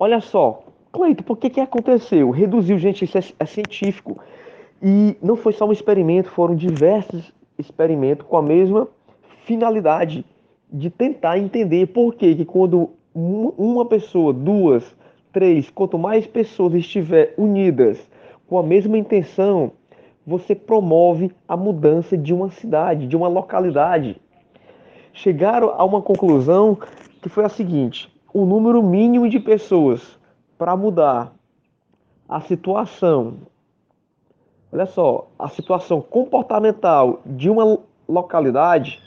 olha só, Cleito, por que que aconteceu? Reduziu, gente, isso é, é científico. E não foi só um experimento, foram diversos experimentos com a mesma finalidade de tentar entender por que, que quando uma pessoa, duas, três, quanto mais pessoas estiver unidas com a mesma intenção, você promove a mudança de uma cidade, de uma localidade. Chegaram a uma conclusão que foi a seguinte: o número mínimo de pessoas para mudar a situação, olha só, a situação comportamental de uma localidade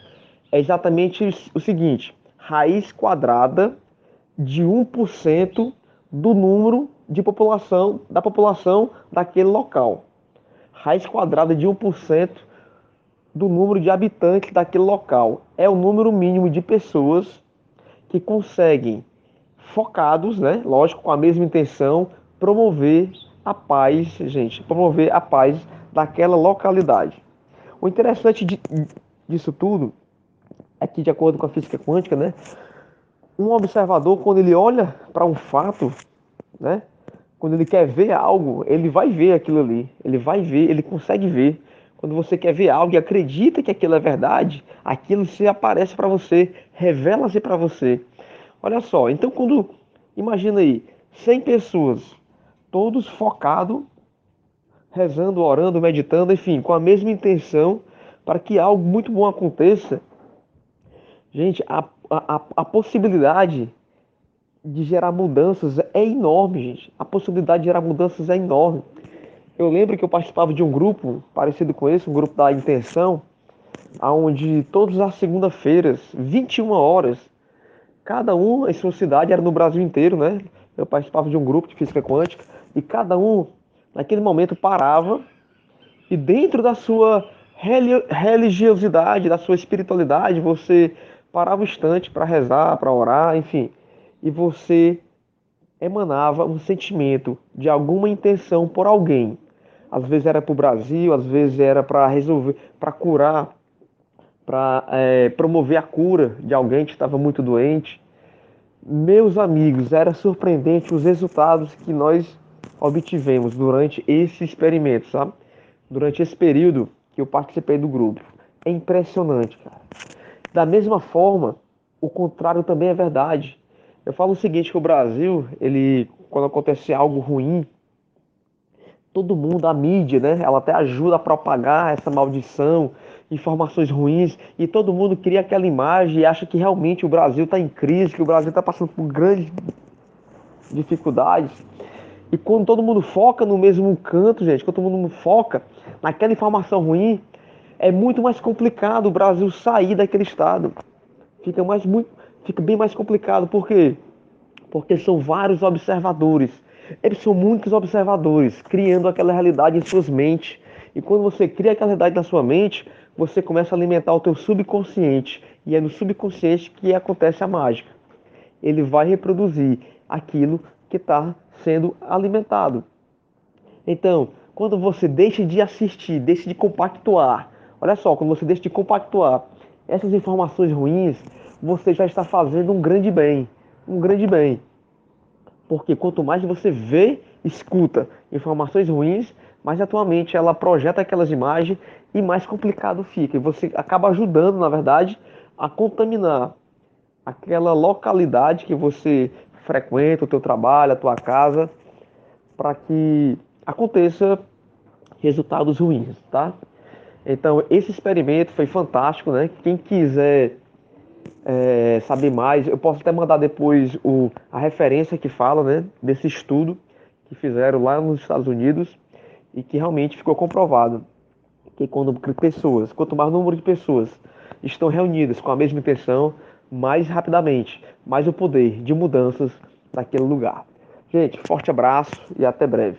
é exatamente o seguinte: raiz quadrada de 1% do número de população da população daquele local. Raiz quadrada de 1% do número de habitantes daquele local. É o número mínimo de pessoas que conseguem, focados, né, lógico, com a mesma intenção, promover a paz, gente, promover a paz daquela localidade. O interessante de, disso tudo aqui de acordo com a física quântica, né? Um observador, quando ele olha para um fato, né? Quando ele quer ver algo, ele vai ver aquilo ali. Ele vai ver, ele consegue ver. Quando você quer ver algo e acredita que aquilo é verdade, aquilo se aparece para você, revela-se para você. Olha só, então quando imagina aí, 100 pessoas, todos focados, rezando, orando, meditando, enfim, com a mesma intenção para que algo muito bom aconteça, Gente, a, a, a possibilidade de gerar mudanças é enorme, gente. A possibilidade de gerar mudanças é enorme. Eu lembro que eu participava de um grupo parecido com esse, um grupo da Intenção, onde todas as segunda-feiras, 21 horas, cada um em sua cidade, era no Brasil inteiro, né? Eu participava de um grupo de física quântica e cada um, naquele momento, parava e dentro da sua religiosidade, da sua espiritualidade, você parava um instante para rezar, para orar, enfim, e você emanava um sentimento de alguma intenção por alguém. Às vezes era para o Brasil, às vezes era para resolver, para curar, para é, promover a cura de alguém que estava muito doente. Meus amigos, era surpreendente os resultados que nós obtivemos durante esse experimento, sabe? Durante esse período que eu participei do grupo. É impressionante, cara. Da mesma forma, o contrário também é verdade. Eu falo o seguinte, que o Brasil, ele, quando acontece algo ruim, todo mundo, a mídia, né, ela até ajuda a propagar essa maldição, informações ruins, e todo mundo cria aquela imagem e acha que realmente o Brasil está em crise, que o Brasil está passando por grandes dificuldades. E quando todo mundo foca no mesmo canto, gente, quando todo mundo foca naquela informação ruim, é muito mais complicado o Brasil sair daquele estado. Fica, mais, muito, fica bem mais complicado. Por quê? Porque são vários observadores. Eles são muitos observadores, criando aquela realidade em suas mentes. E quando você cria aquela realidade na sua mente, você começa a alimentar o teu subconsciente. E é no subconsciente que acontece a mágica. Ele vai reproduzir aquilo que está sendo alimentado. Então, quando você deixa de assistir, deixa de compactuar Olha só, quando você deixa de compactuar essas informações ruins, você já está fazendo um grande bem. Um grande bem. Porque quanto mais você vê, escuta informações ruins, mais atualmente ela projeta aquelas imagens e mais complicado fica. E você acaba ajudando, na verdade, a contaminar aquela localidade que você frequenta, o teu trabalho, a tua casa, para que aconteça resultados ruins, tá? Então, esse experimento foi fantástico, né? Quem quiser é, saber mais, eu posso até mandar depois o, a referência que fala, né? Desse estudo que fizeram lá nos Estados Unidos e que realmente ficou comprovado que quando pessoas, quanto mais número de pessoas estão reunidas com a mesma intenção, mais rapidamente, mais o poder de mudanças naquele lugar. Gente, forte abraço e até breve.